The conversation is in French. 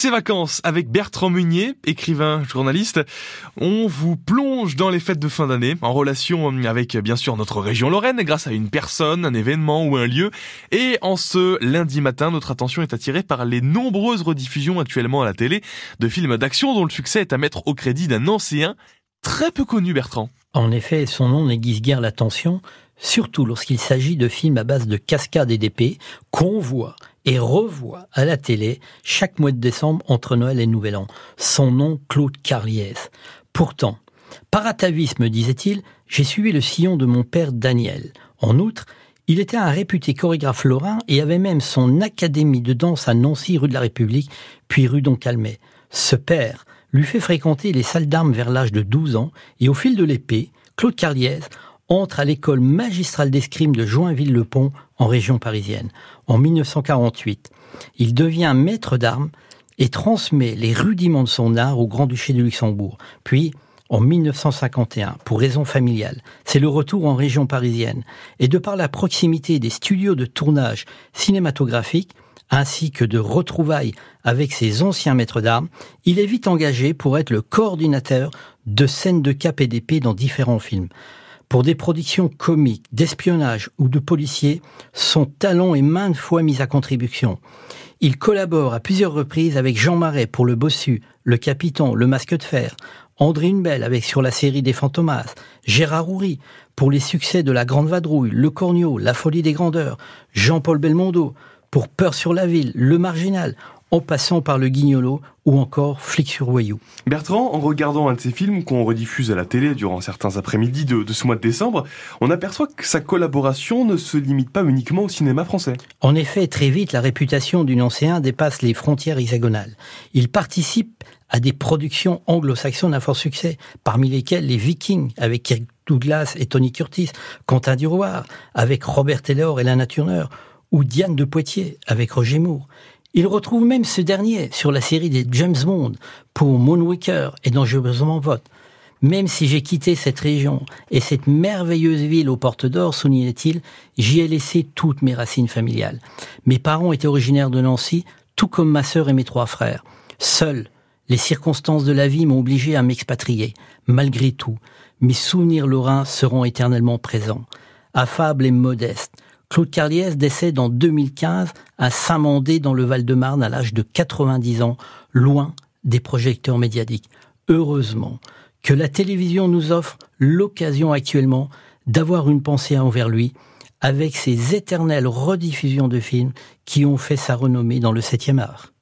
Ces vacances avec Bertrand Meunier, écrivain, journaliste. On vous plonge dans les fêtes de fin d'année en relation avec bien sûr notre région Lorraine grâce à une personne, un événement ou un lieu. Et en ce lundi matin, notre attention est attirée par les nombreuses rediffusions actuellement à la télé de films d'action dont le succès est à mettre au crédit d'un ancien très peu connu Bertrand. En effet, son nom n'aiguise guère l'attention, surtout lorsqu'il s'agit de films à base de cascades et d'épées qu'on voit et revoit à la télé chaque mois de décembre entre Noël et Nouvel An. Son nom, Claude Carliès. Pourtant, par atavisme, disait-il, j'ai suivi le sillon de mon père Daniel. En outre, il était un réputé chorégraphe lorrain et avait même son académie de danse à Nancy, rue de la République, puis rue Doncalmet. Ce père lui fait fréquenter les salles d'armes vers l'âge de 12 ans et au fil de l'épée, Claude Carliès entre à l'école magistrale d'escrime de Joinville-le-Pont en région parisienne. En 1948, il devient maître d'armes et transmet les rudiments de son art au Grand-Duché de Luxembourg. Puis, en 1951, pour raison familiale, c'est le retour en région parisienne. Et de par la proximité des studios de tournage cinématographique, ainsi que de retrouvailles avec ses anciens maîtres d'armes, il est vite engagé pour être le coordinateur de scènes de cap et d'épée dans différents films. Pour des productions comiques, d'espionnage ou de policiers, son talent est maintes fois mis à contribution. Il collabore à plusieurs reprises avec Jean Marais pour Le Bossu, Le Capitan, Le Masque de Fer, André Hunebelle avec sur la série des Fantomas, Gérard Houry pour les succès de La Grande Vadrouille, Le Cornio, La Folie des Grandeurs, Jean-Paul Belmondo pour Peur sur la Ville, Le Marginal, en passant par le guignolo ou encore Flic sur Voyou. Bertrand, en regardant un de ces films qu'on rediffuse à la télé durant certains après-midi de, ce mois de décembre, on aperçoit que sa collaboration ne se limite pas uniquement au cinéma français. En effet, très vite, la réputation du ancien dépasse les frontières hexagonales. Il participe à des productions anglo-saxonnes à fort succès, parmi lesquelles Les Vikings avec Kirk Douglas et Tony Curtis, Quentin Duroir avec Robert Taylor et Lana Turner, ou Diane de Poitiers avec Roger Moore. Il retrouve même ce dernier sur la série des James Bond pour Moonwaker et Dangereusement Vote. Même si j'ai quitté cette région et cette merveilleuse ville aux portes d'or, soulignait-il, j'y ai laissé toutes mes racines familiales. Mes parents étaient originaires de Nancy, tout comme ma sœur et mes trois frères. Seules, les circonstances de la vie m'ont obligé à m'expatrier. Malgré tout, mes souvenirs lorrains seront éternellement présents. Affable et modeste, Claude Carliès décède en 2015 à Saint-Mandé dans le Val-de-Marne à l'âge de 90 ans, loin des projecteurs médiatiques. Heureusement que la télévision nous offre l'occasion actuellement d'avoir une pensée envers lui avec ses éternelles rediffusions de films qui ont fait sa renommée dans le 7e art.